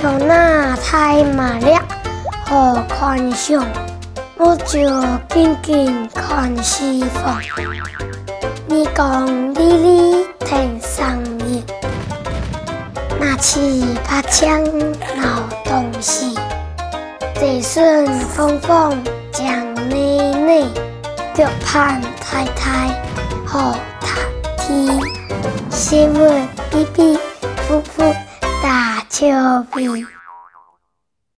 有那太麻了，好看上，我就紧紧看西方。你讲哩哩听声音，拿起把枪闹东西，这顺风风将你你，脚盼太太好谈天，新闻比比夫妇打俏皮。